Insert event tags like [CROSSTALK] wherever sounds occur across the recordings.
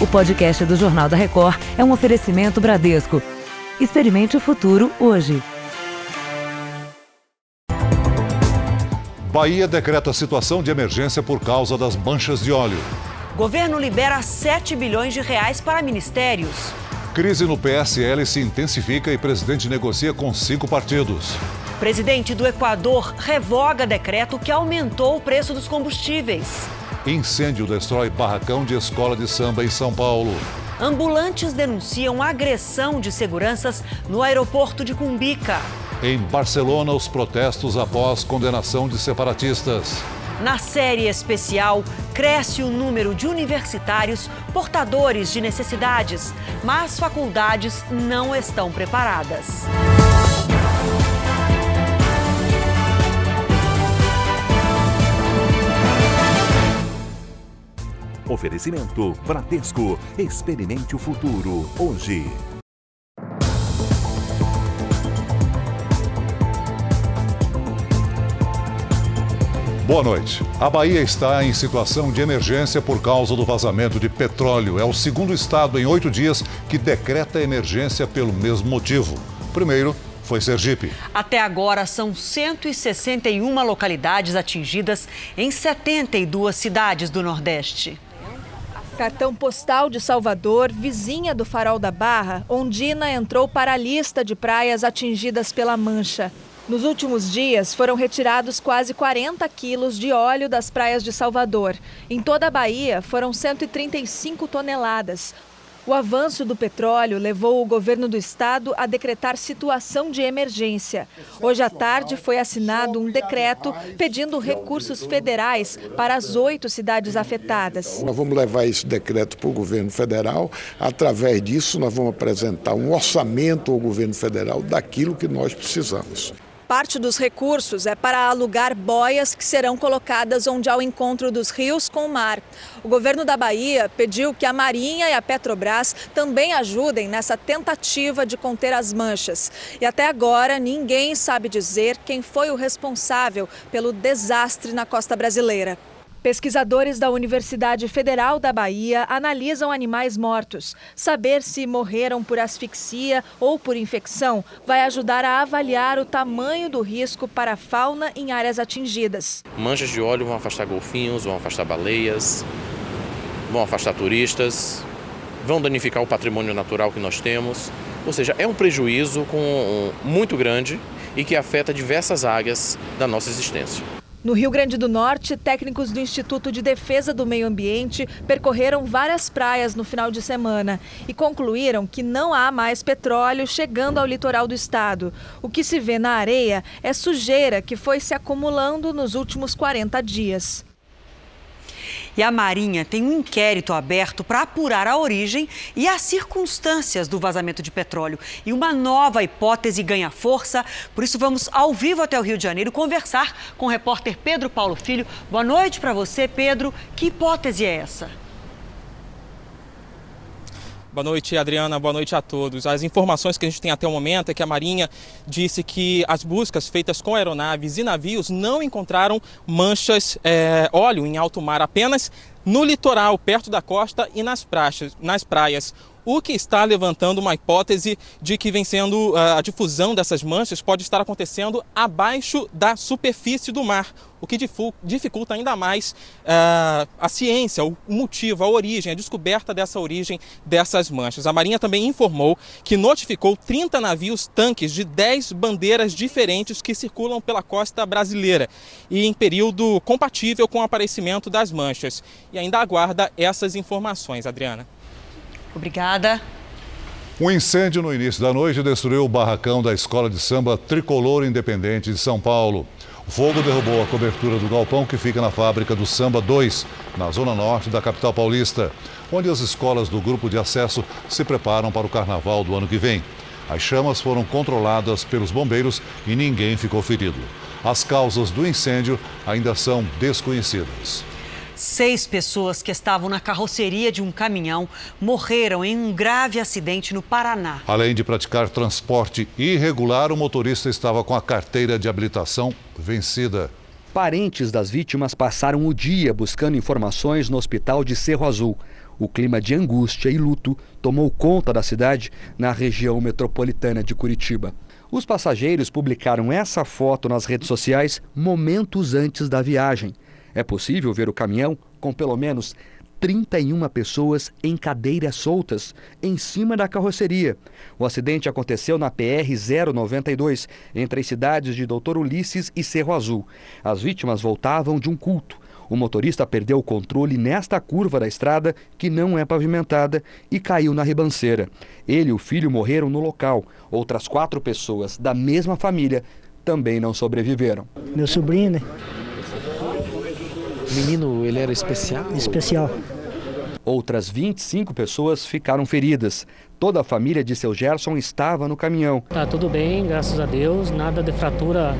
O podcast do Jornal da Record é um oferecimento Bradesco. Experimente o futuro hoje. Bahia decreta situação de emergência por causa das manchas de óleo. Governo libera 7 bilhões de reais para ministérios. Crise no PSL se intensifica e presidente negocia com cinco partidos. Presidente do Equador revoga decreto que aumentou o preço dos combustíveis. Incêndio destrói barracão de escola de samba em São Paulo. Ambulantes denunciam agressão de seguranças no aeroporto de Cumbica. Em Barcelona, os protestos após condenação de separatistas. Na série especial, cresce o número de universitários portadores de necessidades, mas faculdades não estão preparadas. Oferecimento Bradesco. Experimente o futuro hoje. Boa noite. A Bahia está em situação de emergência por causa do vazamento de petróleo. É o segundo estado em oito dias que decreta emergência pelo mesmo motivo. Primeiro, foi Sergipe. Até agora, são 161 localidades atingidas em 72 cidades do Nordeste. Cartão postal de Salvador, vizinha do Farol da Barra, Ondina entrou para a lista de praias atingidas pela mancha. Nos últimos dias, foram retirados quase 40 quilos de óleo das praias de Salvador. Em toda a Bahia, foram 135 toneladas. O avanço do petróleo levou o governo do estado a decretar situação de emergência. Hoje à tarde foi assinado um decreto pedindo recursos federais para as oito cidades afetadas. Nós vamos levar esse decreto para o governo federal. Através disso, nós vamos apresentar um orçamento ao governo federal daquilo que nós precisamos. Parte dos recursos é para alugar boias que serão colocadas onde há o encontro dos rios com o mar. O governo da Bahia pediu que a Marinha e a Petrobras também ajudem nessa tentativa de conter as manchas. E até agora ninguém sabe dizer quem foi o responsável pelo desastre na costa brasileira. Pesquisadores da Universidade Federal da Bahia analisam animais mortos. Saber se morreram por asfixia ou por infecção vai ajudar a avaliar o tamanho do risco para a fauna em áreas atingidas. Manchas de óleo vão afastar golfinhos, vão afastar baleias, vão afastar turistas, vão danificar o patrimônio natural que nós temos. Ou seja, é um prejuízo com, muito grande e que afeta diversas áreas da nossa existência. No Rio Grande do Norte, técnicos do Instituto de Defesa do Meio Ambiente percorreram várias praias no final de semana e concluíram que não há mais petróleo chegando ao litoral do estado. O que se vê na areia é sujeira que foi se acumulando nos últimos 40 dias. E a Marinha tem um inquérito aberto para apurar a origem e as circunstâncias do vazamento de petróleo. E uma nova hipótese ganha força. Por isso, vamos ao vivo até o Rio de Janeiro conversar com o repórter Pedro Paulo Filho. Boa noite para você, Pedro. Que hipótese é essa? Boa noite, Adriana. Boa noite a todos. As informações que a gente tem até o momento é que a Marinha disse que as buscas feitas com aeronaves e navios não encontraram manchas é, óleo em alto mar, apenas no litoral, perto da costa e nas praias. Nas praias o que está levantando uma hipótese de que vem sendo ah, a difusão dessas manchas pode estar acontecendo abaixo da superfície do mar, o que dificulta ainda mais uh, a ciência, o motivo, a origem, a descoberta dessa origem dessas manchas. A Marinha também informou que notificou 30 navios tanques de 10 bandeiras diferentes que circulam pela costa brasileira e em período compatível com o aparecimento das manchas. E ainda aguarda essas informações, Adriana. Obrigada. Um incêndio no início da noite destruiu o barracão da escola de samba Tricolor Independente de São Paulo. O fogo derrubou a cobertura do galpão que fica na fábrica do Samba 2, na zona norte da capital paulista, onde as escolas do grupo de acesso se preparam para o carnaval do ano que vem. As chamas foram controladas pelos bombeiros e ninguém ficou ferido. As causas do incêndio ainda são desconhecidas. Seis pessoas que estavam na carroceria de um caminhão morreram em um grave acidente no Paraná. Além de praticar transporte irregular, o motorista estava com a carteira de habilitação vencida. Parentes das vítimas passaram o dia buscando informações no hospital de Cerro Azul. O clima de angústia e luto tomou conta da cidade na região metropolitana de Curitiba. Os passageiros publicaram essa foto nas redes sociais momentos antes da viagem. É possível ver o caminhão com pelo menos 31 pessoas em cadeiras soltas em cima da carroceria. O acidente aconteceu na PR-092, entre as cidades de Doutor Ulisses e Cerro Azul. As vítimas voltavam de um culto. O motorista perdeu o controle nesta curva da estrada, que não é pavimentada, e caiu na ribanceira. Ele e o filho morreram no local. Outras quatro pessoas da mesma família também não sobreviveram. Meu sobrinho, né? O menino, ele era especial? Especial. Outras 25 pessoas ficaram feridas. Toda a família de seu Gerson estava no caminhão. Tá tudo bem, graças a Deus. Nada de fratura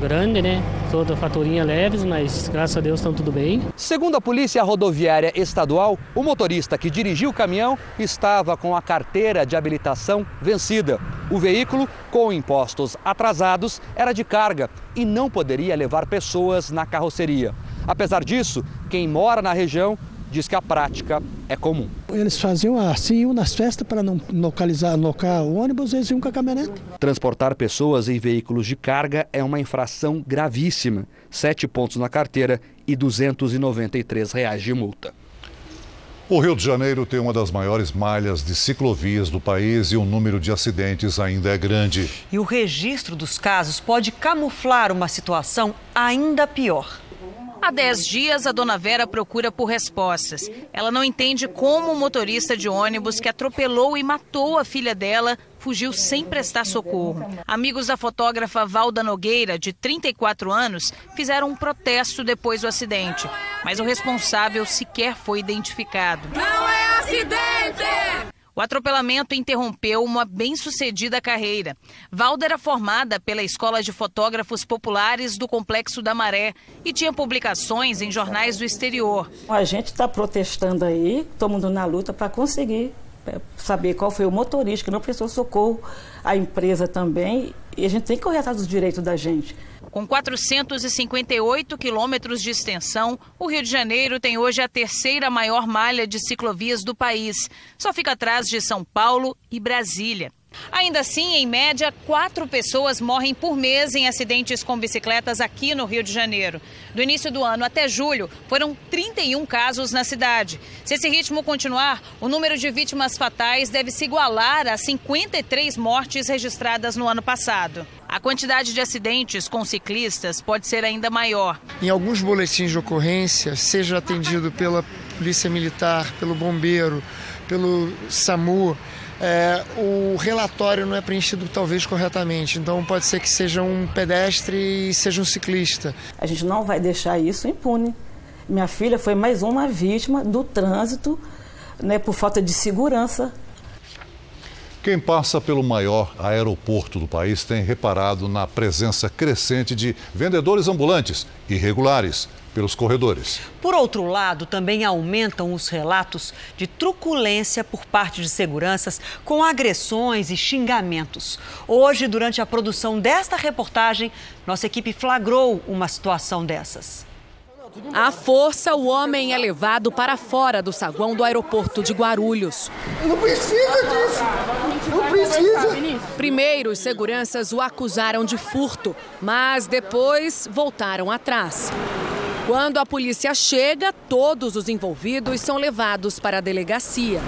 grande, né? Toda faturinha leves, mas graças a Deus estão tudo bem. Segundo a Polícia Rodoviária Estadual, o motorista que dirigiu o caminhão estava com a carteira de habilitação vencida. O veículo, com impostos atrasados, era de carga e não poderia levar pessoas na carroceria. Apesar disso, quem mora na região diz que a prática é comum. Eles faziam assim, iam nas festas para não localizar, locar o ônibus, eles iam com a caminhonete. Transportar pessoas em veículos de carga é uma infração gravíssima. Sete pontos na carteira e 293 reais de multa. O Rio de Janeiro tem uma das maiores malhas de ciclovias do país e o número de acidentes ainda é grande. E o registro dos casos pode camuflar uma situação ainda pior. Há 10 dias, a dona Vera procura por respostas. Ela não entende como o motorista de ônibus que atropelou e matou a filha dela fugiu sem prestar socorro. Amigos da fotógrafa Valda Nogueira, de 34 anos, fizeram um protesto depois do acidente, mas o responsável sequer foi identificado. Não é acidente! O atropelamento interrompeu uma bem-sucedida carreira. Valda era formada pela Escola de Fotógrafos Populares do Complexo da Maré e tinha publicações em jornais do exterior. A gente está protestando aí, todo mundo na luta para conseguir é, saber qual foi o motorista que não prestou socorro, a empresa também, e a gente tem que correr atrás dos direitos da gente. Com 458 quilômetros de extensão, o Rio de Janeiro tem hoje a terceira maior malha de ciclovias do país. Só fica atrás de São Paulo e Brasília. Ainda assim, em média, quatro pessoas morrem por mês em acidentes com bicicletas aqui no Rio de Janeiro. Do início do ano até julho, foram 31 casos na cidade. Se esse ritmo continuar, o número de vítimas fatais deve se igualar a 53 mortes registradas no ano passado. A quantidade de acidentes com ciclistas pode ser ainda maior. Em alguns boletins de ocorrência, seja atendido pela Polícia Militar, pelo Bombeiro, pelo SAMU, é, o relatório não é preenchido talvez corretamente. Então pode ser que seja um pedestre e seja um ciclista. A gente não vai deixar isso impune. Minha filha foi mais uma vítima do trânsito né, por falta de segurança. Quem passa pelo maior aeroporto do país tem reparado na presença crescente de vendedores ambulantes irregulares pelos corredores. Por outro lado, também aumentam os relatos de truculência por parte de seguranças com agressões e xingamentos. Hoje, durante a produção desta reportagem, nossa equipe flagrou uma situação dessas. À força, o homem é levado para fora do saguão do aeroporto de Guarulhos. Não precisa disso! Precisa! Primeiro, os seguranças o acusaram de furto, mas depois voltaram atrás. Quando a polícia chega, todos os envolvidos são levados para a delegacia.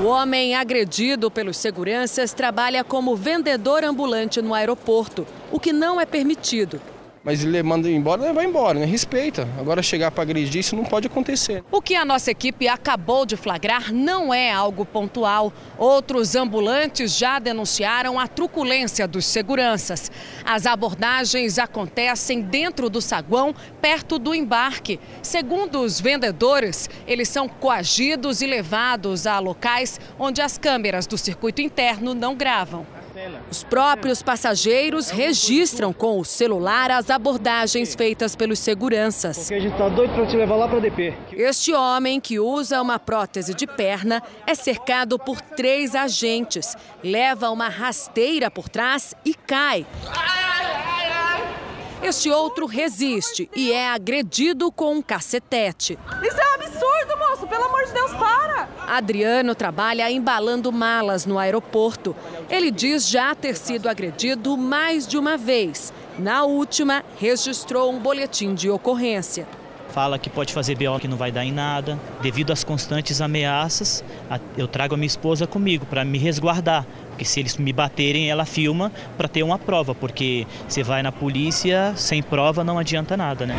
O homem agredido pelos seguranças trabalha como vendedor ambulante no aeroporto, o que não é permitido. Mas ele manda embora, ele vai embora, né? Respeita. Agora chegar para agredir, isso não pode acontecer. O que a nossa equipe acabou de flagrar não é algo pontual. Outros ambulantes já denunciaram a truculência dos seguranças. As abordagens acontecem dentro do saguão, perto do embarque. Segundo os vendedores, eles são coagidos e levados a locais onde as câmeras do circuito interno não gravam. Os próprios passageiros registram com o celular as abordagens feitas pelos seguranças. Porque a gente tá doido para te levar lá para DP. Este homem, que usa uma prótese de perna, é cercado por três agentes. Leva uma rasteira por trás e cai. Este outro resiste e é agredido com um cacetete. Isso é um absurdo, moço! pelo amor de Deus, para! Adriano trabalha embalando malas no aeroporto. Ele diz já ter sido agredido mais de uma vez. Na última, registrou um boletim de ocorrência. Fala que pode fazer BO que não vai dar em nada. Devido às constantes ameaças, eu trago a minha esposa comigo para me resguardar. Porque se eles me baterem, ela filma para ter uma prova. Porque você vai na polícia sem prova não adianta nada, né?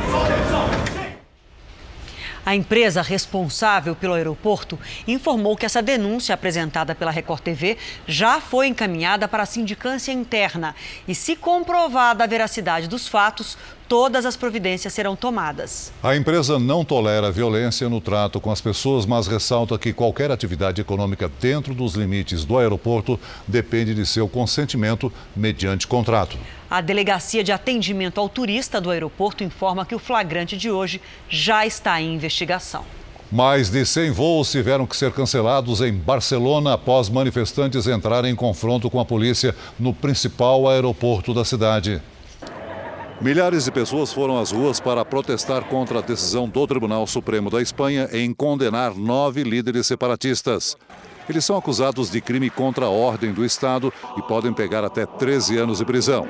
A empresa responsável pelo aeroporto informou que essa denúncia apresentada pela Record TV já foi encaminhada para a sindicância interna e, se comprovada a veracidade dos fatos, todas as providências serão tomadas. A empresa não tolera violência no trato com as pessoas, mas ressalta que qualquer atividade econômica dentro dos limites do aeroporto depende de seu consentimento mediante contrato. A Delegacia de Atendimento ao Turista do aeroporto informa que o flagrante de hoje já está em investigação. Mais de 100 voos tiveram que ser cancelados em Barcelona após manifestantes entrarem em confronto com a polícia no principal aeroporto da cidade. Milhares de pessoas foram às ruas para protestar contra a decisão do Tribunal Supremo da Espanha em condenar nove líderes separatistas. Eles são acusados de crime contra a ordem do Estado e podem pegar até 13 anos de prisão.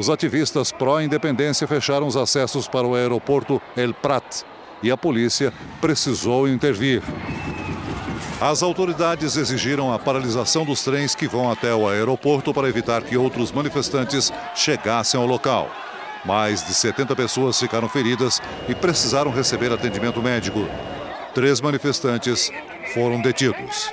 Os ativistas pró-independência fecharam os acessos para o aeroporto El Prat e a polícia precisou intervir. As autoridades exigiram a paralisação dos trens que vão até o aeroporto para evitar que outros manifestantes chegassem ao local. Mais de 70 pessoas ficaram feridas e precisaram receber atendimento médico. Três manifestantes foram detidos.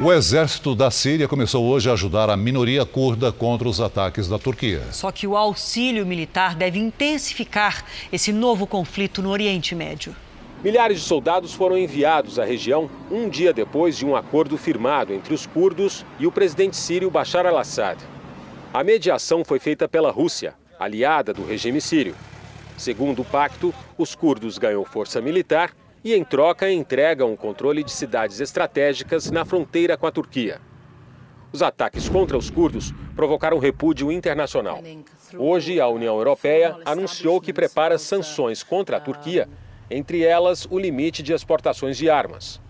O exército da Síria começou hoje a ajudar a minoria curda contra os ataques da Turquia. Só que o auxílio militar deve intensificar esse novo conflito no Oriente Médio. Milhares de soldados foram enviados à região um dia depois de um acordo firmado entre os curdos e o presidente sírio Bashar al-Assad. A mediação foi feita pela Rússia, aliada do regime sírio. Segundo o pacto, os curdos ganham força militar e, em troca, entregam o controle de cidades estratégicas na fronteira com a Turquia. Os ataques contra os curdos provocaram repúdio internacional. Hoje, a União Europeia anunciou que prepara sanções contra a Turquia, entre elas o limite de exportações de armas.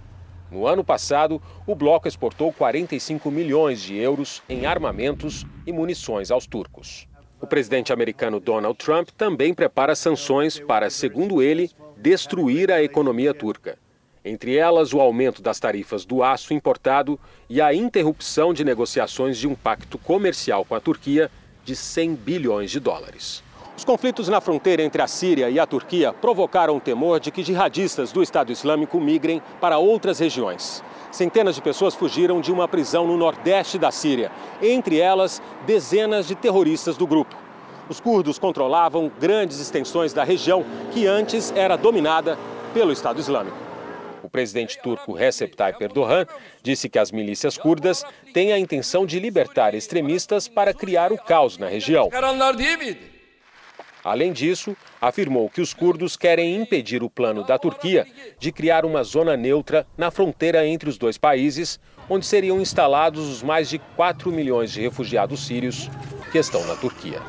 No ano passado, o bloco exportou 45 milhões de euros em armamentos e munições aos turcos. O presidente americano Donald Trump também prepara sanções para, segundo ele, destruir a economia turca. Entre elas, o aumento das tarifas do aço importado e a interrupção de negociações de um pacto comercial com a Turquia de 100 bilhões de dólares. Os conflitos na fronteira entre a Síria e a Turquia provocaram o temor de que jihadistas do Estado Islâmico migrem para outras regiões. Centenas de pessoas fugiram de uma prisão no nordeste da Síria, entre elas dezenas de terroristas do grupo. Os curdos controlavam grandes extensões da região que antes era dominada pelo Estado Islâmico. O presidente turco Recep Tayyip Erdogan disse que as milícias curdas têm a intenção de libertar extremistas para criar o caos na região. Além disso, afirmou que os curdos querem impedir o plano da Turquia de criar uma zona neutra na fronteira entre os dois países, onde seriam instalados os mais de 4 milhões de refugiados sírios que estão na Turquia.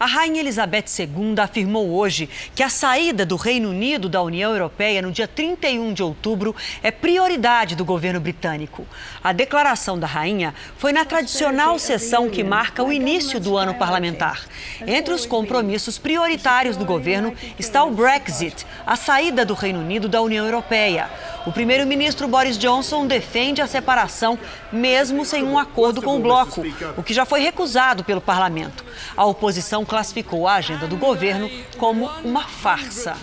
A Rainha Elizabeth II afirmou hoje que a saída do Reino Unido da União Europeia no dia 31 de outubro é prioridade do governo britânico. A declaração da Rainha foi na tradicional sessão que marca o início do ano parlamentar. Entre os compromissos prioritários do governo está o Brexit, a saída do Reino Unido da União Europeia. O primeiro-ministro Boris Johnson defende a separação, mesmo sem um acordo com o bloco, o que já foi recusado pelo parlamento. A oposição classificou a agenda do governo como uma farsa.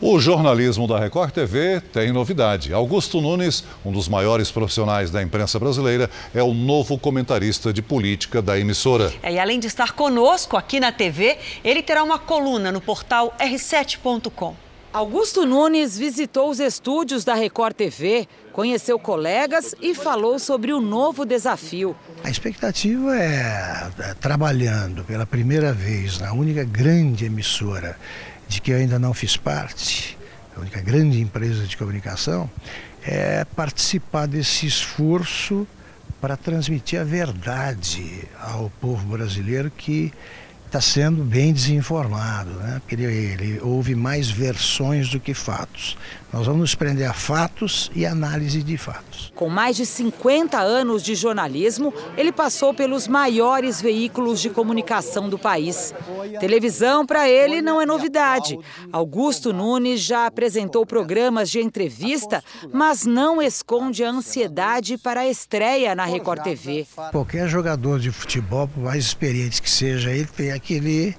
O jornalismo da Record TV tem novidade. Augusto Nunes, um dos maiores profissionais da imprensa brasileira, é o novo comentarista de política da emissora. É, e além de estar conosco aqui na TV, ele terá uma coluna no portal r7.com. Augusto Nunes visitou os estúdios da Record TV, conheceu colegas e falou sobre o novo desafio. A expectativa é, é, trabalhando pela primeira vez na única grande emissora de que eu ainda não fiz parte, a única grande empresa de comunicação, é participar desse esforço para transmitir a verdade ao povo brasileiro que está sendo bem desinformado, né? porque ele, ele ouve mais versões do que fatos. Nós vamos nos prender a fatos e análise de fatos. Com mais de 50 anos de jornalismo, ele passou pelos maiores veículos de comunicação do país. Televisão para ele não é novidade. Augusto Nunes já apresentou programas de entrevista, mas não esconde a ansiedade para a estreia na Record TV. Qualquer jogador de futebol, por mais experiente que seja, ele tem aquele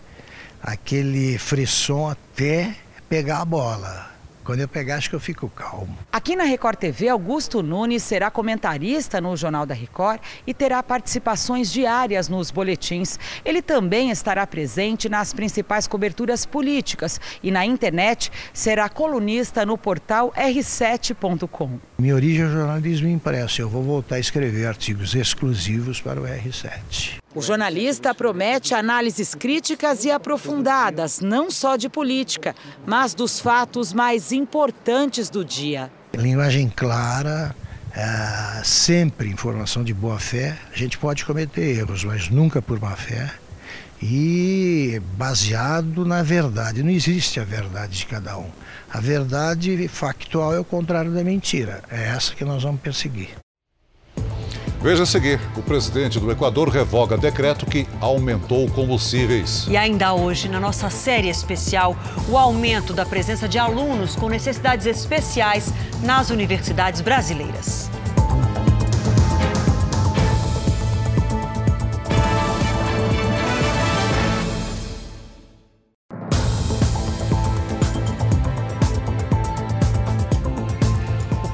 aquele frisson até pegar a bola. Quando eu pegar, acho que eu fico calmo. Aqui na Record TV, Augusto Nunes será comentarista no Jornal da Record e terá participações diárias nos boletins. Ele também estará presente nas principais coberturas políticas e na internet será colunista no portal r7.com. Minha origem é o jornalismo impresso. Eu vou voltar a escrever artigos exclusivos para o R7. O jornalista promete análises críticas e aprofundadas, não só de política, mas dos fatos mais importantes do dia. Linguagem clara, é, sempre informação de boa fé. A gente pode cometer erros, mas nunca por má fé. E baseado na verdade. Não existe a verdade de cada um. A verdade factual é o contrário da mentira. É essa que nós vamos perseguir. Veja a seguir: o presidente do Equador revoga decreto que aumentou combustíveis. E ainda hoje, na nossa série especial, o aumento da presença de alunos com necessidades especiais nas universidades brasileiras.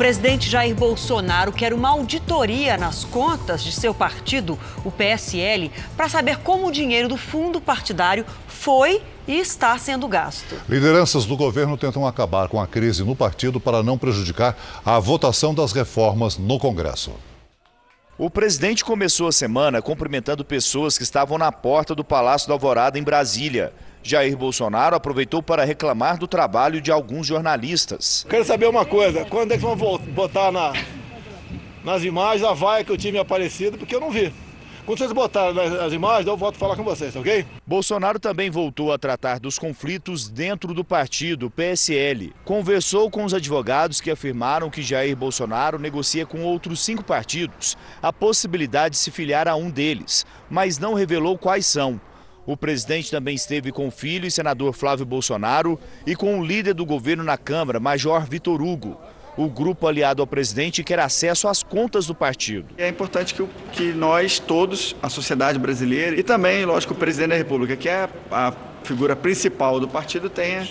Presidente Jair Bolsonaro quer uma auditoria nas contas de seu partido, o PSL, para saber como o dinheiro do fundo partidário foi e está sendo gasto. Lideranças do governo tentam acabar com a crise no partido para não prejudicar a votação das reformas no Congresso. O presidente começou a semana cumprimentando pessoas que estavam na porta do Palácio da Alvorada, em Brasília. Jair Bolsonaro aproveitou para reclamar do trabalho de alguns jornalistas. Quero saber uma coisa: quando é que vão botar na, nas imagens a vaia que eu tive aparecido? Porque eu não vi. Quando vocês botarem as imagens, eu volto a falar com vocês, ok? Bolsonaro também voltou a tratar dos conflitos dentro do partido PSL. Conversou com os advogados que afirmaram que Jair Bolsonaro negocia com outros cinco partidos a possibilidade de se filiar a um deles, mas não revelou quais são. O presidente também esteve com o filho e senador Flávio Bolsonaro e com o líder do governo na Câmara, Major Vitor Hugo. O grupo aliado ao presidente quer acesso às contas do partido. É importante que, que nós todos, a sociedade brasileira e também, lógico, o presidente da República, que é a figura principal do partido, tenha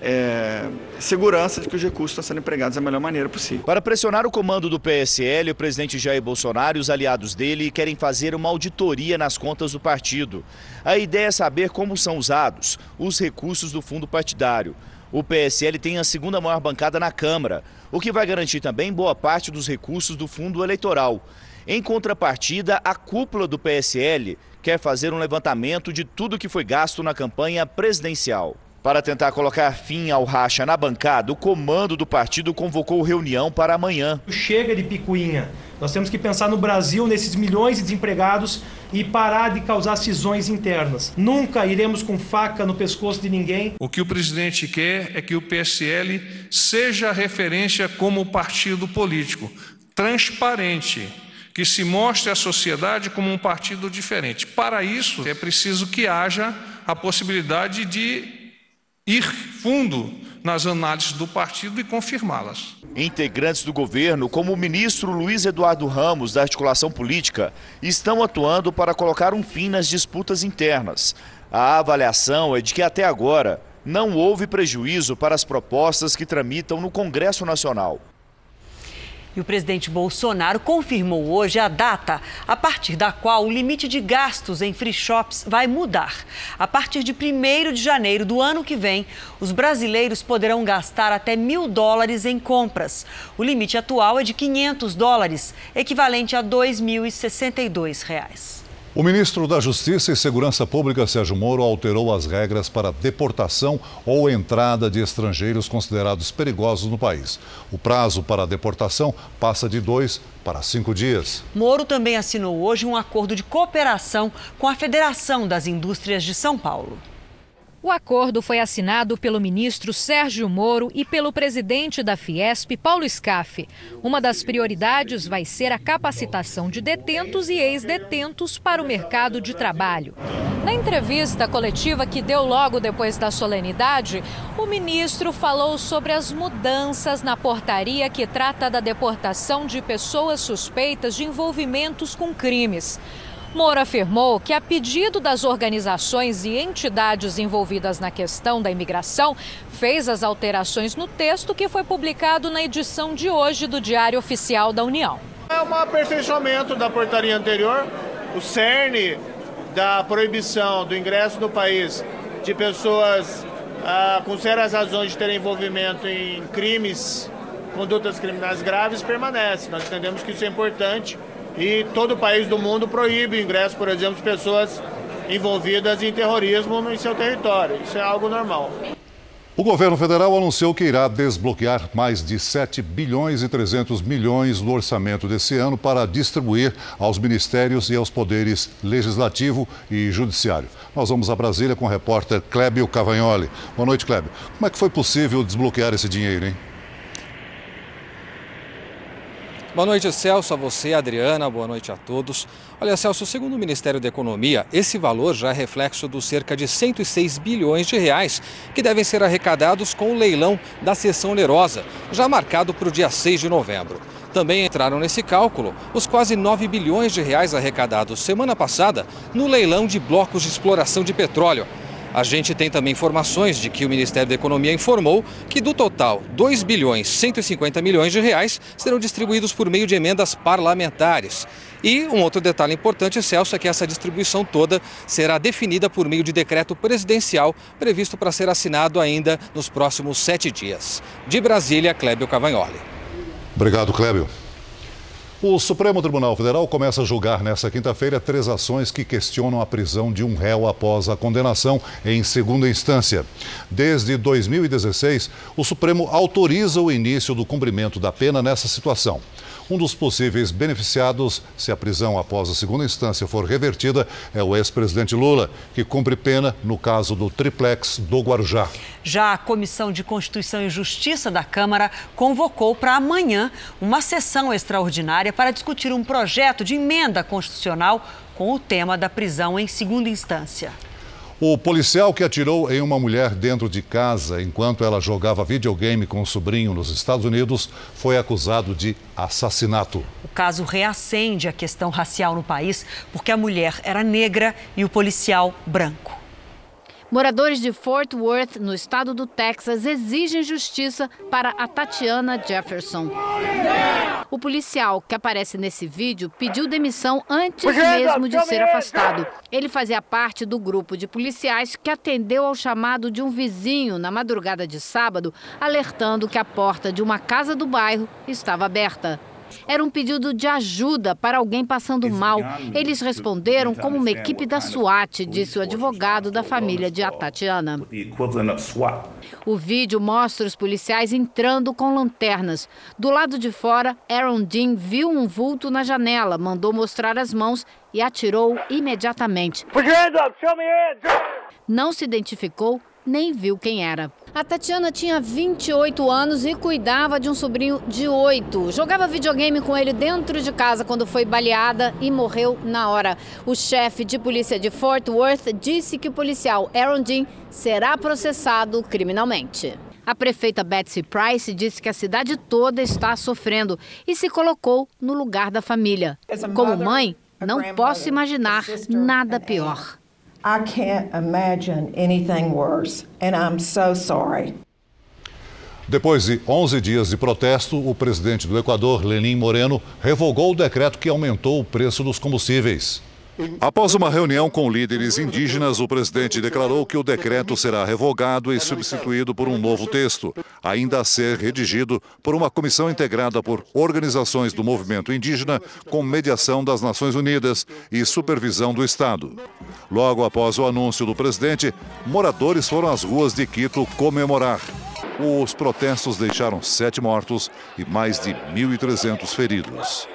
é, segurança de que os recursos estão sendo empregados da melhor maneira possível. Para pressionar o comando do PSL, o presidente Jair Bolsonaro e os aliados dele querem fazer uma auditoria nas contas do partido. A ideia é saber como são usados os recursos do fundo partidário. O PSL tem a segunda maior bancada na Câmara, o que vai garantir também boa parte dos recursos do fundo eleitoral. Em contrapartida, a cúpula do PSL quer fazer um levantamento de tudo que foi gasto na campanha presidencial. Para tentar colocar fim ao racha na bancada, o comando do partido convocou reunião para amanhã. Chega de picuinha. Nós temos que pensar no Brasil, nesses milhões de desempregados e parar de causar cisões internas. Nunca iremos com faca no pescoço de ninguém. O que o presidente quer é que o PSL seja referência como partido político, transparente, que se mostre à sociedade como um partido diferente. Para isso, é preciso que haja a possibilidade de ir fundo nas análises do partido e confirmá-las. Integrantes do governo, como o ministro Luiz Eduardo Ramos, da articulação política, estão atuando para colocar um fim nas disputas internas. A avaliação é de que até agora não houve prejuízo para as propostas que tramitam no Congresso Nacional. E o presidente Bolsonaro confirmou hoje a data a partir da qual o limite de gastos em free shops vai mudar. A partir de 1 de janeiro do ano que vem, os brasileiros poderão gastar até mil dólares em compras. O limite atual é de 500 dólares, equivalente a R$ 2.062. O ministro da Justiça e Segurança Pública, Sérgio Moro, alterou as regras para deportação ou entrada de estrangeiros considerados perigosos no país. O prazo para a deportação passa de dois para cinco dias. Moro também assinou hoje um acordo de cooperação com a Federação das Indústrias de São Paulo. O acordo foi assinado pelo ministro Sérgio Moro e pelo presidente da Fiesp, Paulo Scaff. Uma das prioridades vai ser a capacitação de detentos e ex-detentos para o mercado de trabalho. Na entrevista coletiva que deu logo depois da solenidade, o ministro falou sobre as mudanças na portaria que trata da deportação de pessoas suspeitas de envolvimentos com crimes. Moro afirmou que, a pedido das organizações e entidades envolvidas na questão da imigração, fez as alterações no texto que foi publicado na edição de hoje do Diário Oficial da União. É um aperfeiçoamento da portaria anterior. O cerne da proibição do ingresso no país de pessoas ah, com sérias razões de terem envolvimento em crimes, condutas criminais graves, permanece. Nós entendemos que isso é importante e todo país do mundo proíbe o ingresso, por exemplo, de pessoas envolvidas em terrorismo no seu território. Isso é algo normal. O governo federal anunciou que irá desbloquear mais de 7 bilhões e 300 milhões do orçamento desse ano para distribuir aos ministérios e aos poderes legislativo e judiciário. Nós vamos a Brasília com o repórter Clébio Cavagnoli. Boa noite, Clébio. Como é que foi possível desbloquear esse dinheiro, hein? Boa noite, Celso, a você, Adriana, boa noite a todos. Olha, Celso, segundo o Ministério da Economia, esse valor já é reflexo dos cerca de 106 bilhões de reais que devem ser arrecadados com o leilão da sessão onerosa, já marcado para o dia 6 de novembro. Também entraram nesse cálculo os quase 9 bilhões de reais arrecadados semana passada no leilão de blocos de exploração de petróleo a gente tem também informações de que o Ministério da Economia informou que do total 2 bilhões 150 milhões de reais serão distribuídos por meio de emendas parlamentares. E um outro detalhe importante, Celso, é que essa distribuição toda será definida por meio de decreto presidencial previsto para ser assinado ainda nos próximos sete dias. De Brasília, Clébio Cavagnoli. Obrigado, Clébio. O Supremo Tribunal Federal começa a julgar nesta quinta-feira três ações que questionam a prisão de um réu após a condenação em segunda instância. Desde 2016, o Supremo autoriza o início do cumprimento da pena nessa situação. Um dos possíveis beneficiados, se a prisão após a segunda instância for revertida, é o ex-presidente Lula, que cumpre pena no caso do triplex do Guarujá. Já a Comissão de Constituição e Justiça da Câmara convocou para amanhã uma sessão extraordinária para discutir um projeto de emenda constitucional com o tema da prisão em segunda instância. O policial que atirou em uma mulher dentro de casa enquanto ela jogava videogame com o sobrinho nos Estados Unidos foi acusado de assassinato. O caso reacende a questão racial no país porque a mulher era negra e o policial branco. Moradores de Fort Worth, no estado do Texas, exigem justiça para a Tatiana Jefferson. O policial que aparece nesse vídeo pediu demissão antes mesmo de ser afastado. Ele fazia parte do grupo de policiais que atendeu ao chamado de um vizinho na madrugada de sábado, alertando que a porta de uma casa do bairro estava aberta. Era um pedido de ajuda para alguém passando mal. Eles responderam como uma equipe da SWAT, disse o advogado da família de Tatiana. O vídeo mostra os policiais entrando com lanternas. Do lado de fora, Aaron Dean viu um vulto na janela, mandou mostrar as mãos e atirou imediatamente. Não se identificou nem viu quem era. A Tatiana tinha 28 anos e cuidava de um sobrinho de 8. Jogava videogame com ele dentro de casa quando foi baleada e morreu na hora. O chefe de polícia de Fort Worth disse que o policial Aaron Dean será processado criminalmente. A prefeita Betsy Price disse que a cidade toda está sofrendo e se colocou no lugar da família. Como mãe, não posso imaginar nada pior. I can't imagine anything worse, and I'm so sorry. Depois de 11 dias de protesto, o presidente do Equador, Lenin Moreno, revogou o decreto que aumentou o preço dos combustíveis. Após uma reunião com líderes indígenas, o presidente declarou que o decreto será revogado e substituído por um novo texto, ainda a ser redigido por uma comissão integrada por organizações do movimento indígena com mediação das Nações Unidas e supervisão do Estado. Logo após o anúncio do presidente, moradores foram às ruas de Quito comemorar. Os protestos deixaram sete mortos e mais de 1.300 feridos.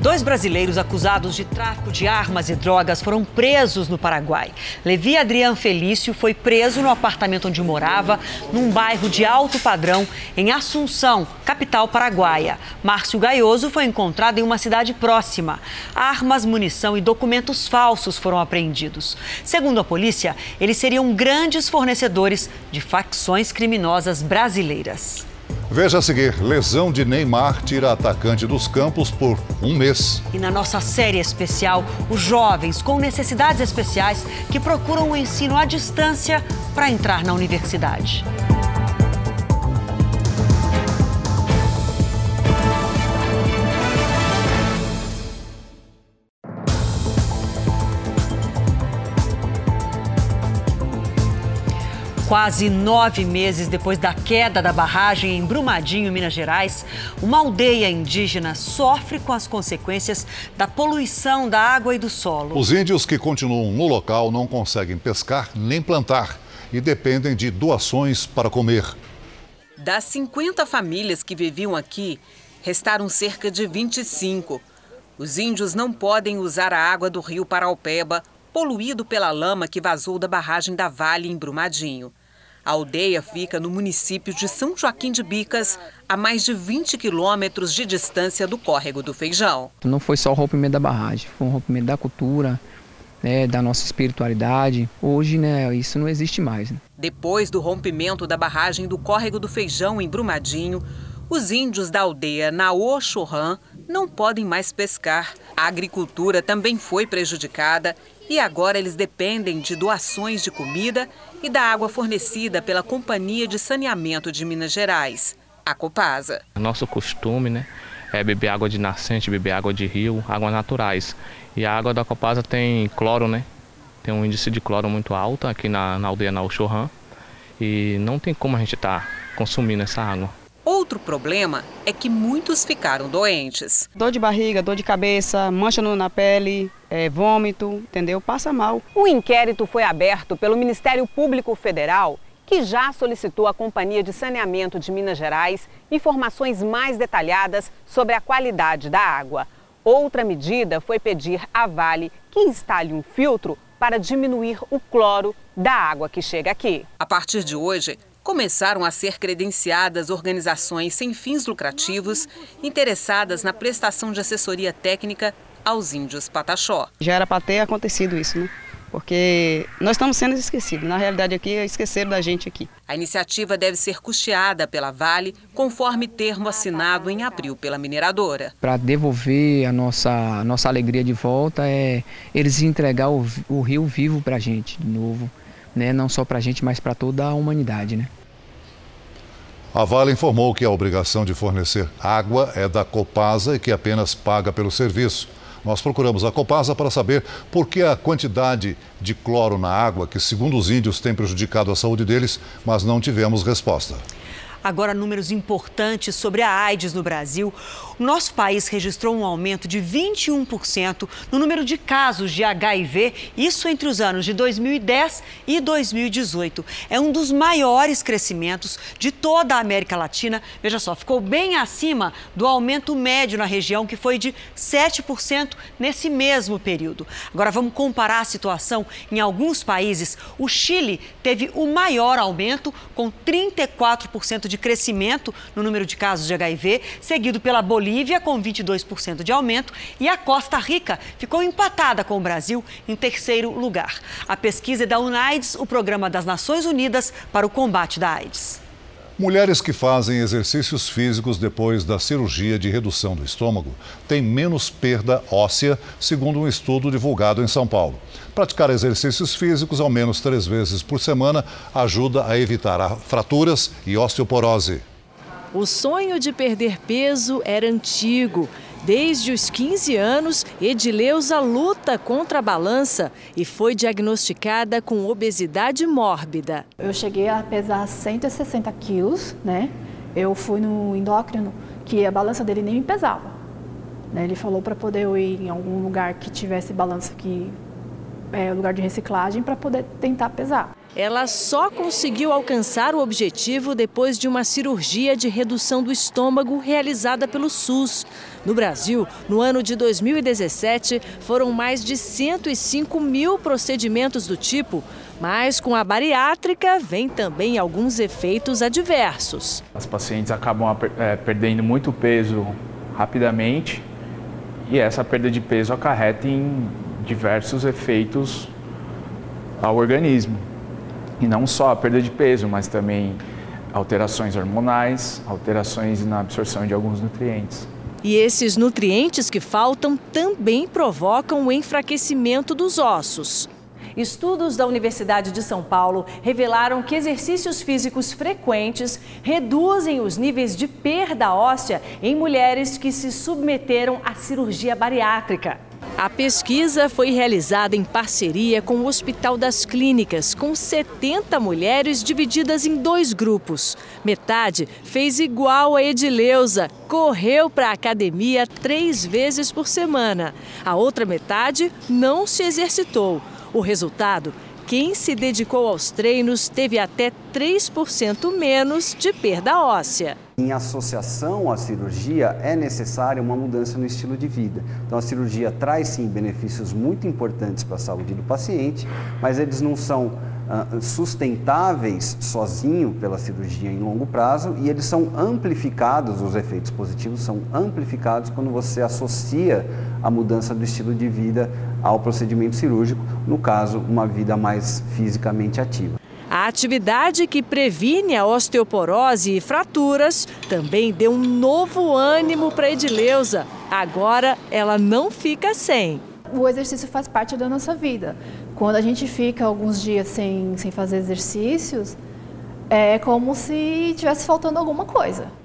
Dois brasileiros acusados de tráfico de armas e drogas foram presos no Paraguai. Levi Adriano Felício foi preso no apartamento onde morava, num bairro de alto padrão, em Assunção, capital paraguaia. Márcio Gaioso foi encontrado em uma cidade próxima. Armas, munição e documentos falsos foram apreendidos. Segundo a polícia, eles seriam grandes fornecedores de facções criminosas brasileiras. Veja a seguir: lesão de Neymar tira atacante dos campos por um mês. E na nossa série especial, os jovens com necessidades especiais que procuram o ensino à distância para entrar na universidade. Quase nove meses depois da queda da barragem em Brumadinho, Minas Gerais, uma aldeia indígena sofre com as consequências da poluição da água e do solo. Os índios que continuam no local não conseguem pescar nem plantar e dependem de doações para comer. Das 50 famílias que viviam aqui, restaram cerca de 25. Os índios não podem usar a água do rio Paraupeba, poluído pela lama que vazou da barragem da Vale em Brumadinho. A aldeia fica no município de São Joaquim de Bicas, a mais de 20 quilômetros de distância do córrego do Feijão. Não foi só o rompimento da barragem, foi um rompimento da cultura, né, da nossa espiritualidade. Hoje, né, isso não existe mais. Né? Depois do rompimento da barragem do córrego do Feijão em Brumadinho, os índios da aldeia Naô Chorran não podem mais pescar. A agricultura também foi prejudicada e agora eles dependem de doações de comida e da água fornecida pela Companhia de Saneamento de Minas Gerais, a Copasa. Nosso costume, né, é beber água de nascente, beber água de rio, águas naturais. E a água da Copasa tem cloro, né? Tem um índice de cloro muito alto aqui na, na aldeia Nauchorran. E não tem como a gente estar tá consumindo essa água. Outro problema é que muitos ficaram doentes. Dor de barriga, dor de cabeça, mancha na pele, é, vômito, entendeu? Passa mal. O inquérito foi aberto pelo Ministério Público Federal, que já solicitou à Companhia de Saneamento de Minas Gerais informações mais detalhadas sobre a qualidade da água. Outra medida foi pedir à Vale que instale um filtro para diminuir o cloro da água que chega aqui. A partir de hoje, começaram a ser credenciadas organizações sem fins lucrativos interessadas na prestação de assessoria técnica aos índios Pataxó. Já era para ter acontecido isso, né? Porque nós estamos sendo esquecidos. Na realidade, aqui esqueceram da gente aqui. A iniciativa deve ser custeada pela Vale, conforme termo assinado em abril pela mineradora. Para devolver a nossa, a nossa alegria de volta, é eles entregar o, o rio vivo para a gente de novo né, não só para a gente, mas para toda a humanidade. Né? A Vale informou que a obrigação de fornecer água é da Copasa e que apenas paga pelo serviço. Nós procuramos a Copasa para saber por que a quantidade de cloro na água, que segundo os índios tem prejudicado a saúde deles, mas não tivemos resposta. Agora, números importantes sobre a AIDS no Brasil. O nosso país registrou um aumento de 21% no número de casos de HIV, isso entre os anos de 2010 e 2018. É um dos maiores crescimentos de toda a América Latina. Veja só, ficou bem acima do aumento médio na região, que foi de 7% nesse mesmo período. Agora, vamos comparar a situação em alguns países. O Chile teve o maior aumento, com 34% de crescimento no número de casos de HIV, seguido pela Bolívia, com 22% de aumento, e a Costa Rica ficou empatada com o Brasil em terceiro lugar. A pesquisa é da UNAIDS, o Programa das Nações Unidas para o Combate da AIDS. Mulheres que fazem exercícios físicos depois da cirurgia de redução do estômago têm menos perda óssea, segundo um estudo divulgado em São Paulo. Praticar exercícios físicos ao menos três vezes por semana ajuda a evitar fraturas e osteoporose. O sonho de perder peso era antigo. Desde os 15 anos, Edileuza luta contra a balança e foi diagnosticada com obesidade mórbida. Eu cheguei a pesar 160 quilos, né? Eu fui no endócrino, que a balança dele nem me pesava. Né? Ele falou para poder eu ir em algum lugar que tivesse balança que é lugar de reciclagem para poder tentar pesar. Ela só conseguiu alcançar o objetivo depois de uma cirurgia de redução do estômago realizada pelo SUS. No Brasil, no ano de 2017, foram mais de 105 mil procedimentos do tipo, mas com a bariátrica vem também alguns efeitos adversos. As pacientes acabam é, perdendo muito peso rapidamente e essa perda de peso acarreta em diversos efeitos ao organismo. E não só a perda de peso, mas também alterações hormonais, alterações na absorção de alguns nutrientes. E esses nutrientes que faltam também provocam o enfraquecimento dos ossos. Estudos da Universidade de São Paulo revelaram que exercícios físicos frequentes reduzem os níveis de perda óssea em mulheres que se submeteram à cirurgia bariátrica. A pesquisa foi realizada em parceria com o Hospital das Clínicas, com 70 mulheres divididas em dois grupos. Metade fez igual a Edileuza, correu para a academia três vezes por semana. A outra metade não se exercitou. O resultado quem se dedicou aos treinos teve até 3% menos de perda óssea. Em associação à cirurgia, é necessária uma mudança no estilo de vida. Então, a cirurgia traz sim benefícios muito importantes para a saúde do paciente, mas eles não são ah, sustentáveis sozinho pela cirurgia em longo prazo e eles são amplificados, os efeitos positivos são amplificados quando você associa a mudança do estilo de vida ao procedimento cirúrgico, no caso, uma vida mais fisicamente ativa. A atividade que previne a osteoporose e fraturas também deu um novo ânimo para Edileuza. Agora ela não fica sem. O exercício faz parte da nossa vida. Quando a gente fica alguns dias sem, sem fazer exercícios, é como se tivesse faltando alguma coisa.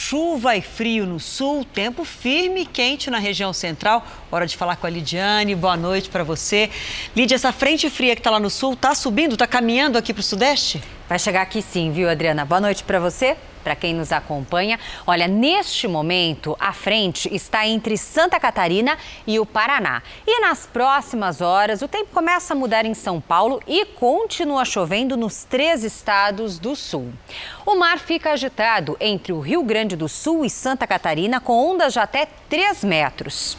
Chuva e frio no sul, tempo firme e quente na região central. Hora de falar com a Lidiane. Boa noite para você. Lídia, essa frente fria que está lá no sul está subindo, está caminhando aqui para o sudeste? Vai chegar aqui sim, viu, Adriana? Boa noite para você para quem nos acompanha. Olha, neste momento, a frente está entre Santa Catarina e o Paraná. E nas próximas horas, o tempo começa a mudar em São Paulo e continua chovendo nos três estados do sul. O mar fica agitado entre o Rio Grande do Sul e Santa Catarina, com ondas de até 3 metros.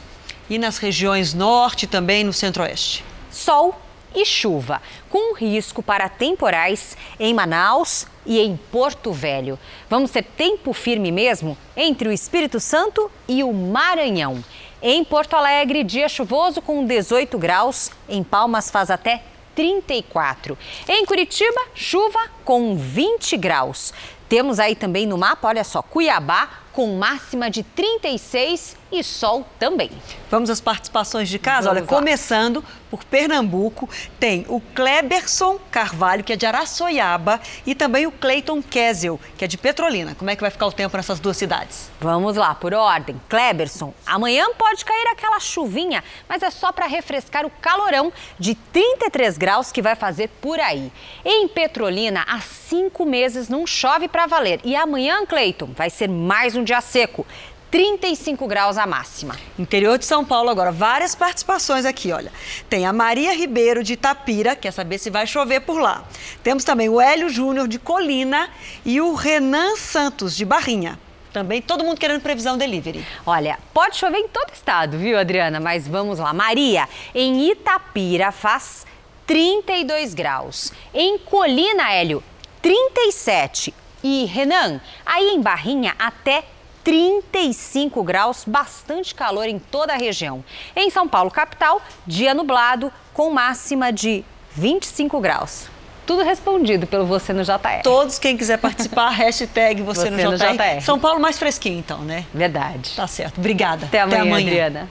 E nas regiões norte também no centro-oeste? Sol e chuva, com risco para temporais em Manaus e em Porto Velho. Vamos ter tempo firme mesmo entre o Espírito Santo e o Maranhão. Em Porto Alegre, dia chuvoso com 18 graus. Em Palmas faz até 34. Em Curitiba, chuva com 20 graus. Temos aí também no mapa, olha só, Cuiabá com máxima de 36 e sol também. Vamos às participações de casa? Vamos olha, lá. começando por Pernambuco, tem o Kleberson Carvalho, que é de Araçoiaba, e também o Cleiton Kessel, que é de Petrolina. Como é que vai ficar o tempo nessas duas cidades? Vamos lá, por ordem. Kleberson, amanhã pode cair aquela chuvinha, mas é só para refrescar o calorão de 33 graus que vai fazer por aí. Em Petrolina, há cinco meses não chove para valer. E amanhã, Cleiton, vai ser mais um dia seco. 35 graus a máxima. Interior de São Paulo agora, várias participações aqui, olha. Tem a Maria Ribeiro de Itapira, quer saber se vai chover por lá. Temos também o Hélio Júnior de Colina e o Renan Santos de Barrinha. Também todo mundo querendo previsão delivery. Olha, pode chover em todo estado, viu, Adriana? Mas vamos lá. Maria, em Itapira faz 32 graus. Em Colina, Hélio, 37. E Renan, aí em Barrinha até 35 graus, bastante calor em toda a região. Em São Paulo, capital, dia nublado com máxima de 25 graus. Tudo respondido pelo Você no JR. Todos, quem quiser participar, [LAUGHS] hashtag Você, você no, JR. no, JR. São Paulo mais fresquinho, então, né? Verdade. Tá certo. Obrigada. Até amanhã, Até amanhã. Adriana.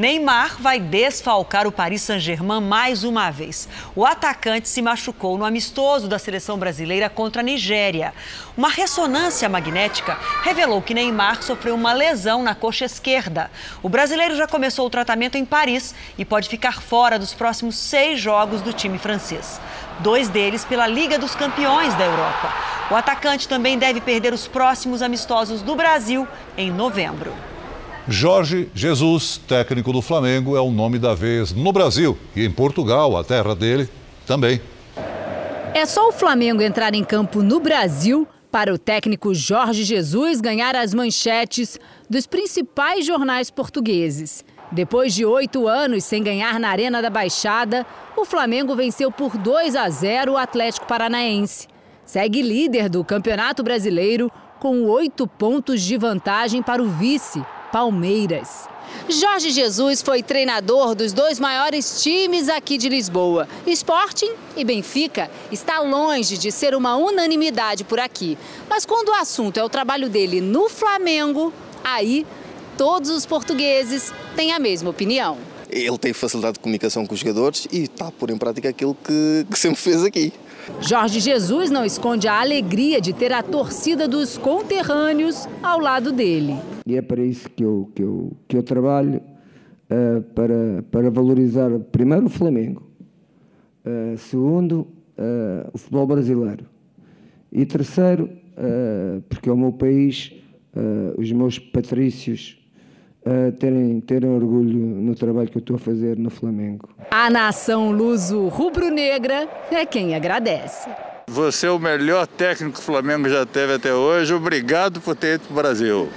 Neymar vai desfalcar o Paris Saint-Germain mais uma vez. O atacante se machucou no amistoso da seleção brasileira contra a Nigéria. Uma ressonância magnética revelou que Neymar sofreu uma lesão na coxa esquerda. O brasileiro já começou o tratamento em Paris e pode ficar fora dos próximos seis jogos do time francês. Dois deles pela Liga dos Campeões da Europa. O atacante também deve perder os próximos amistosos do Brasil em novembro. Jorge Jesus, técnico do Flamengo, é o nome da vez no Brasil e em Portugal, a terra dele, também. É só o Flamengo entrar em campo no Brasil para o técnico Jorge Jesus ganhar as manchetes dos principais jornais portugueses. Depois de oito anos sem ganhar na Arena da Baixada, o Flamengo venceu por 2 a 0 o Atlético Paranaense. Segue líder do Campeonato Brasileiro com oito pontos de vantagem para o vice, Palmeiras. Jorge Jesus foi treinador dos dois maiores times aqui de Lisboa. Sporting e Benfica está longe de ser uma unanimidade por aqui. Mas quando o assunto é o trabalho dele no Flamengo, aí todos os portugueses têm a mesma opinião. Ele tem facilidade de comunicação com os jogadores e está a pôr em prática aquilo que, que sempre fez aqui. Jorge Jesus não esconde a alegria de ter a torcida dos conterrâneos ao lado dele. E é para isso que eu, que eu, que eu trabalho, uh, para, para valorizar primeiro o Flamengo, uh, segundo uh, o futebol brasileiro e terceiro, porque é o meu país, os meus patrícios uh, terem, terem orgulho no trabalho que eu estou a fazer no Flamengo. A nação luso rubro-negra é quem agradece. Você é o melhor técnico que o Flamengo já teve até hoje. Obrigado por ter ido para o Brasil.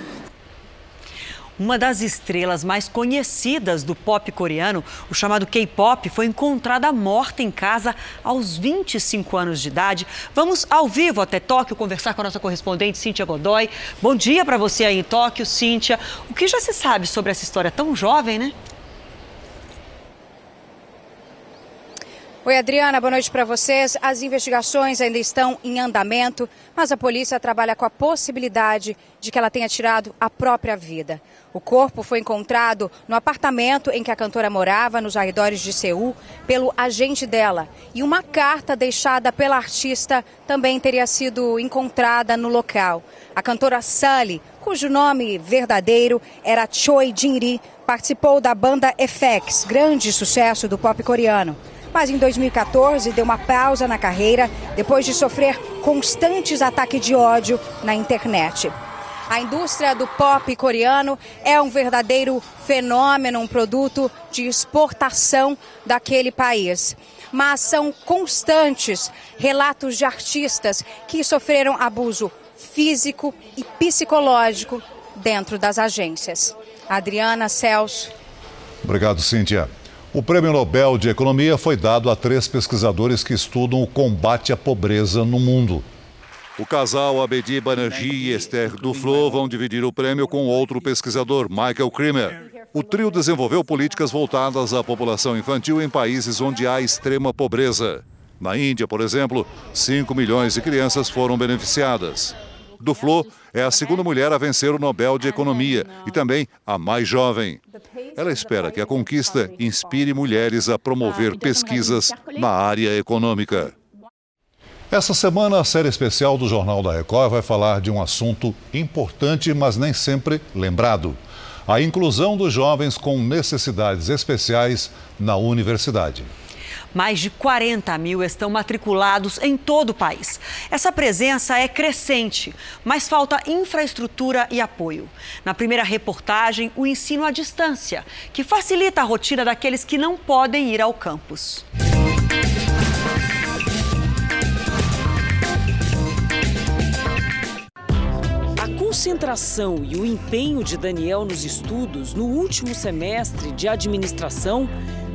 Uma das estrelas mais conhecidas do pop coreano, o chamado K-pop, foi encontrada morta em casa aos 25 anos de idade. Vamos ao vivo até Tóquio conversar com a nossa correspondente Cíntia Godoy. Bom dia para você aí em Tóquio, Cíntia. O que já se sabe sobre essa história tão jovem, né? Oi, Adriana, boa noite para vocês. As investigações ainda estão em andamento, mas a polícia trabalha com a possibilidade de que ela tenha tirado a própria vida. O corpo foi encontrado no apartamento em que a cantora morava, nos arredores de Seul, pelo agente dela. E uma carta deixada pela artista também teria sido encontrada no local. A cantora Sully, cujo nome verdadeiro era Choi Jin-ri, participou da banda FX, grande sucesso do pop coreano mas em 2014 deu uma pausa na carreira depois de sofrer constantes ataques de ódio na internet. A indústria do pop coreano é um verdadeiro fenômeno, um produto de exportação daquele país. Mas são constantes relatos de artistas que sofreram abuso físico e psicológico dentro das agências. Adriana Celso. Obrigado, Cíntia. O Prêmio Nobel de Economia foi dado a três pesquisadores que estudam o combate à pobreza no mundo. O casal Abedi Banerjee e Esther Duflo vão dividir o prêmio com outro pesquisador, Michael Kremer. O trio desenvolveu políticas voltadas à população infantil em países onde há extrema pobreza. Na Índia, por exemplo, 5 milhões de crianças foram beneficiadas. Duflo é a segunda mulher a vencer o Nobel de Economia e também a mais jovem. Ela espera que a conquista inspire mulheres a promover pesquisas na área econômica. Essa semana, a série especial do Jornal da Record vai falar de um assunto importante, mas nem sempre lembrado: a inclusão dos jovens com necessidades especiais na universidade. Mais de 40 mil estão matriculados em todo o país. Essa presença é crescente, mas falta infraestrutura e apoio. Na primeira reportagem, o ensino à distância, que facilita a rotina daqueles que não podem ir ao campus. A concentração e o empenho de Daniel nos estudos no último semestre de administração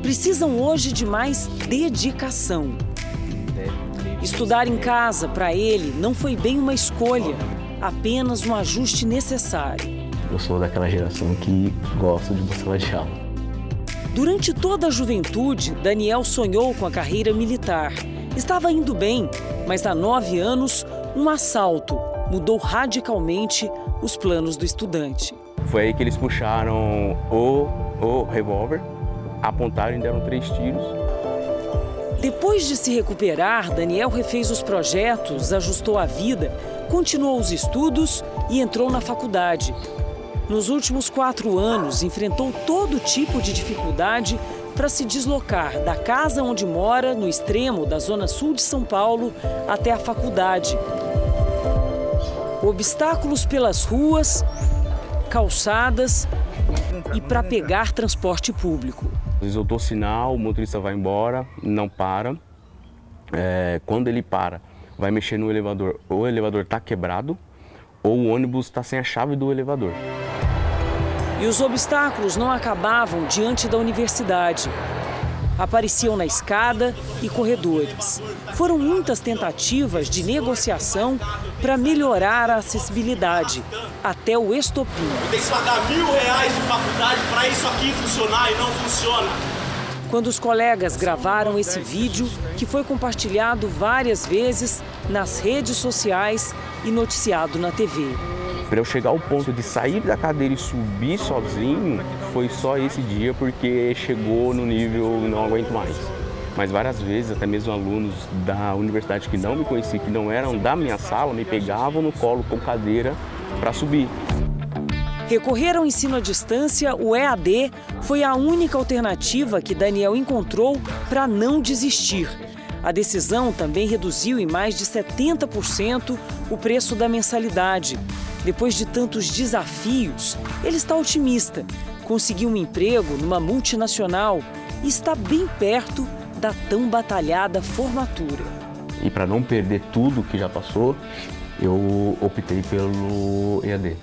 precisam hoje de mais dedicação. Estudar em casa para ele não foi bem uma escolha, apenas um ajuste necessário. Eu sou daquela geração que gosta de de aula. Durante toda a juventude, Daniel sonhou com a carreira militar. Estava indo bem, mas há nove anos, um assalto mudou radicalmente os planos do estudante. Foi aí que eles puxaram ou o revólver, apontaram e deram três tiros. Depois de se recuperar, Daniel refez os projetos, ajustou a vida, continuou os estudos e entrou na faculdade. Nos últimos quatro anos, enfrentou todo tipo de dificuldade para se deslocar da casa onde mora, no extremo da zona sul de São Paulo, até a faculdade. Obstáculos pelas ruas, calçadas e para pegar transporte público. Eu dou sinal, o motorista vai embora, não para. É, quando ele para, vai mexer no elevador, ou o elevador está quebrado, ou o ônibus está sem a chave do elevador. E os obstáculos não acabavam diante da universidade. Apareciam na escada e corredores. Foram muitas tentativas de negociação para melhorar a acessibilidade, até o estopim. Tem que pagar mil reais de faculdade para isso aqui funcionar e não funciona. Quando os colegas gravaram esse vídeo, que foi compartilhado várias vezes nas redes sociais e noticiado na TV. Para eu chegar ao ponto de sair da cadeira e subir sozinho, foi só esse dia porque chegou no nível não aguento mais. Mas várias vezes, até mesmo alunos da universidade que não me conheciam, que não eram da minha sala, me pegavam no colo com cadeira para subir. Recorrer ao ensino à distância, o EAD, foi a única alternativa que Daniel encontrou para não desistir. A decisão também reduziu em mais de 70% o preço da mensalidade. Depois de tantos desafios, ele está otimista. Conseguiu um emprego numa multinacional e está bem perto da tão batalhada formatura. E para não perder tudo que já passou, eu optei pelo EAD.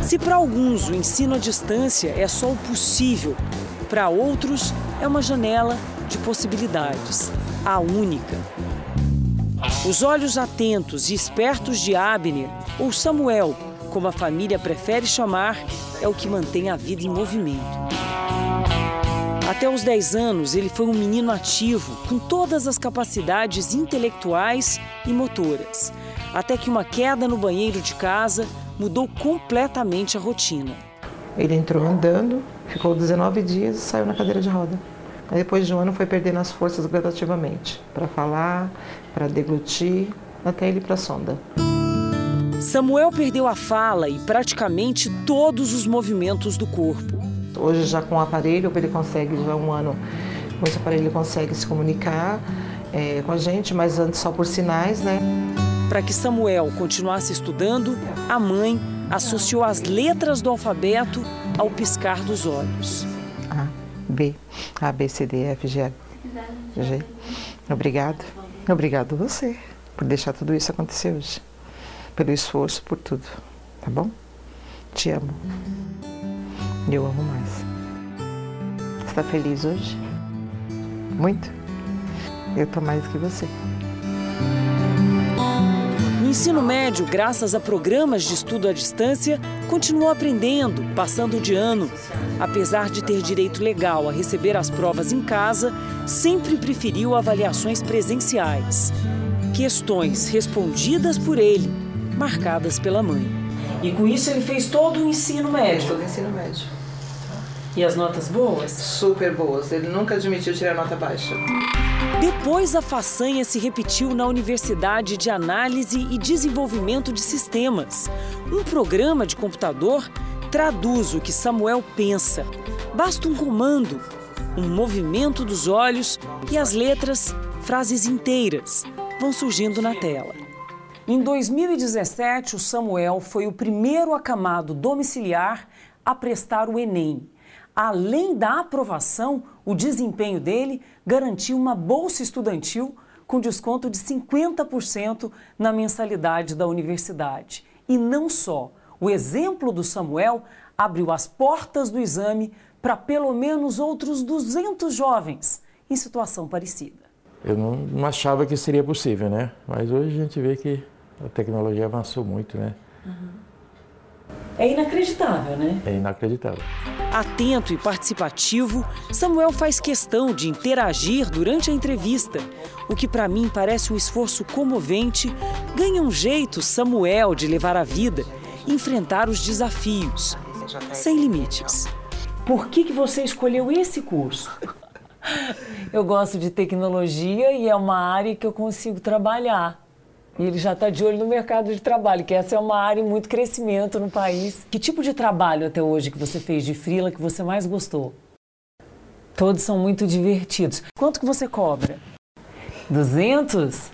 Se para alguns o ensino à distância é só o possível, para outros é uma janela de possibilidades, a única. Os olhos atentos e espertos de Abner, ou Samuel, como a família prefere chamar, é o que mantém a vida em movimento. Até os 10 anos, ele foi um menino ativo, com todas as capacidades intelectuais e motoras. Até que uma queda no banheiro de casa mudou completamente a rotina. Ele entrou andando, ficou 19 dias e saiu na cadeira de roda. Aí depois de um ano foi perdendo as forças gradativamente, para falar, para deglutir, até ele para a sonda. Samuel perdeu a fala e praticamente todos os movimentos do corpo. Hoje já com o aparelho ele consegue, já um ano, com esse aparelho ele consegue se comunicar é, com a gente, mas antes só por sinais, né? Para que Samuel continuasse estudando, a mãe associou as letras do alfabeto ao piscar dos olhos. A, B, A, B, C, D, F, G, G. Obrigado. Obrigado a você por deixar tudo isso acontecer hoje. Pelo esforço, por tudo. Tá bom? Te amo. Eu amo mais. Está feliz hoje? Muito? Eu tô mais que você. No ensino médio, graças a programas de estudo à distância, continuou aprendendo, passando de ano. Apesar de ter direito legal a receber as provas em casa, sempre preferiu avaliações presenciais. Questões respondidas por ele, marcadas pela mãe. E com isso ele fez todo o ensino médio. Todo o ensino médio. E as notas boas? Super boas. Ele nunca admitiu tirar nota baixa. Depois, a façanha se repetiu na Universidade de Análise e Desenvolvimento de Sistemas. Um programa de computador traduz o que Samuel pensa. Basta um comando, um movimento dos olhos e as letras, frases inteiras, vão surgindo na tela. Em 2017, o Samuel foi o primeiro acamado domiciliar a prestar o Enem. Além da aprovação, o desempenho dele garantiu uma bolsa estudantil com desconto de 50% na mensalidade da universidade. E não só, o exemplo do Samuel abriu as portas do exame para pelo menos outros 200 jovens em situação parecida. Eu não, não achava que seria possível, né? Mas hoje a gente vê que a tecnologia avançou muito, né? Uhum. É inacreditável, né? É inacreditável. Atento e participativo, Samuel faz questão de interagir durante a entrevista. O que para mim parece um esforço comovente, ganha um jeito Samuel de levar a vida, enfrentar os desafios. sem limites. Por que, que você escolheu esse curso? [LAUGHS] Eu gosto de tecnologia e é uma área que eu consigo trabalhar. E ele já está de olho no mercado de trabalho, que essa é uma área em muito crescimento no país. Que tipo de trabalho até hoje que você fez de frila que você mais gostou? Todos são muito divertidos. Quanto que você cobra? 200?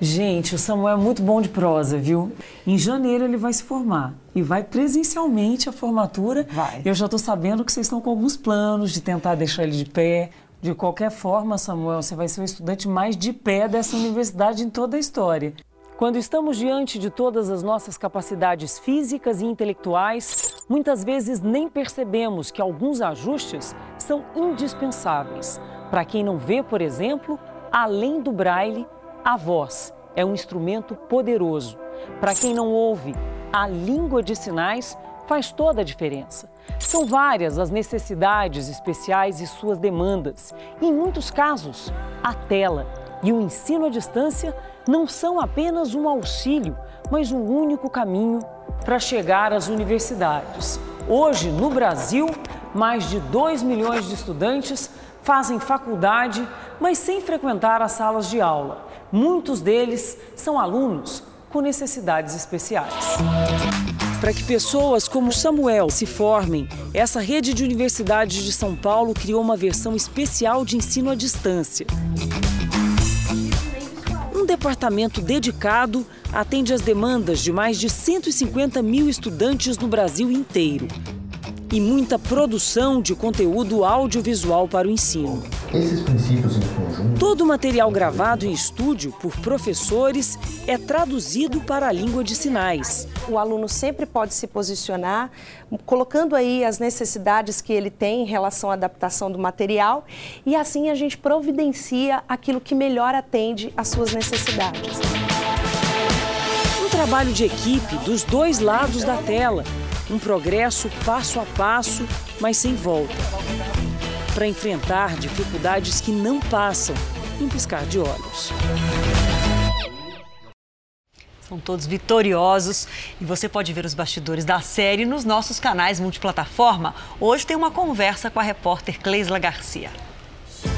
Gente, o Samuel é muito bom de prosa, viu? Em janeiro ele vai se formar e vai presencialmente a formatura. Vai. Eu já estou sabendo que vocês estão com alguns planos de tentar deixar ele de pé. De qualquer forma, Samuel, você vai ser o estudante mais de pé dessa universidade em toda a história. Quando estamos diante de todas as nossas capacidades físicas e intelectuais, muitas vezes nem percebemos que alguns ajustes são indispensáveis. Para quem não vê, por exemplo, além do braille, a voz é um instrumento poderoso. Para quem não ouve, a língua de sinais faz toda a diferença. São várias as necessidades especiais e suas demandas. E, em muitos casos, a tela e o ensino à distância não são apenas um auxílio, mas um único caminho para chegar às universidades. Hoje, no Brasil, mais de 2 milhões de estudantes fazem faculdade, mas sem frequentar as salas de aula. Muitos deles são alunos com necessidades especiais. Para que pessoas como Samuel se formem, essa rede de universidades de São Paulo criou uma versão especial de ensino à distância. Um departamento dedicado atende às demandas de mais de 150 mil estudantes no Brasil inteiro e muita produção de conteúdo audiovisual para o ensino. Esses princípios em conjunto. Todo o material gravado em estúdio por professores é traduzido para a língua de sinais. O aluno sempre pode se posicionar, colocando aí as necessidades que ele tem em relação à adaptação do material, e assim a gente providencia aquilo que melhor atende às suas necessidades. Um trabalho de equipe dos dois lados da tela um progresso passo a passo, mas sem volta. Para enfrentar dificuldades que não passam em piscar de olhos. São todos vitoriosos e você pode ver os bastidores da série nos nossos canais multiplataforma. Hoje tem uma conversa com a repórter Cleisla Garcia.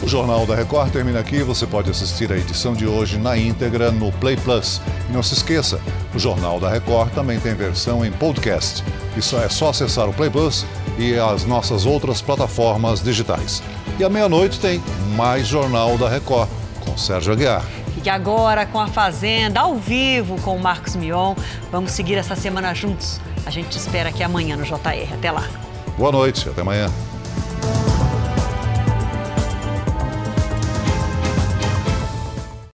O Jornal da Record termina aqui. Você pode assistir a edição de hoje na íntegra no Play Plus. E não se esqueça, o Jornal da Record também tem versão em podcast. Isso é só acessar o Play Plus e as nossas outras plataformas digitais. E à meia-noite tem mais Jornal da Record com Sérgio Aguiar. Fique agora com a Fazenda ao vivo com o Marcos Mion. Vamos seguir essa semana juntos. A gente te espera aqui amanhã no JR. Até lá. Boa noite, até amanhã.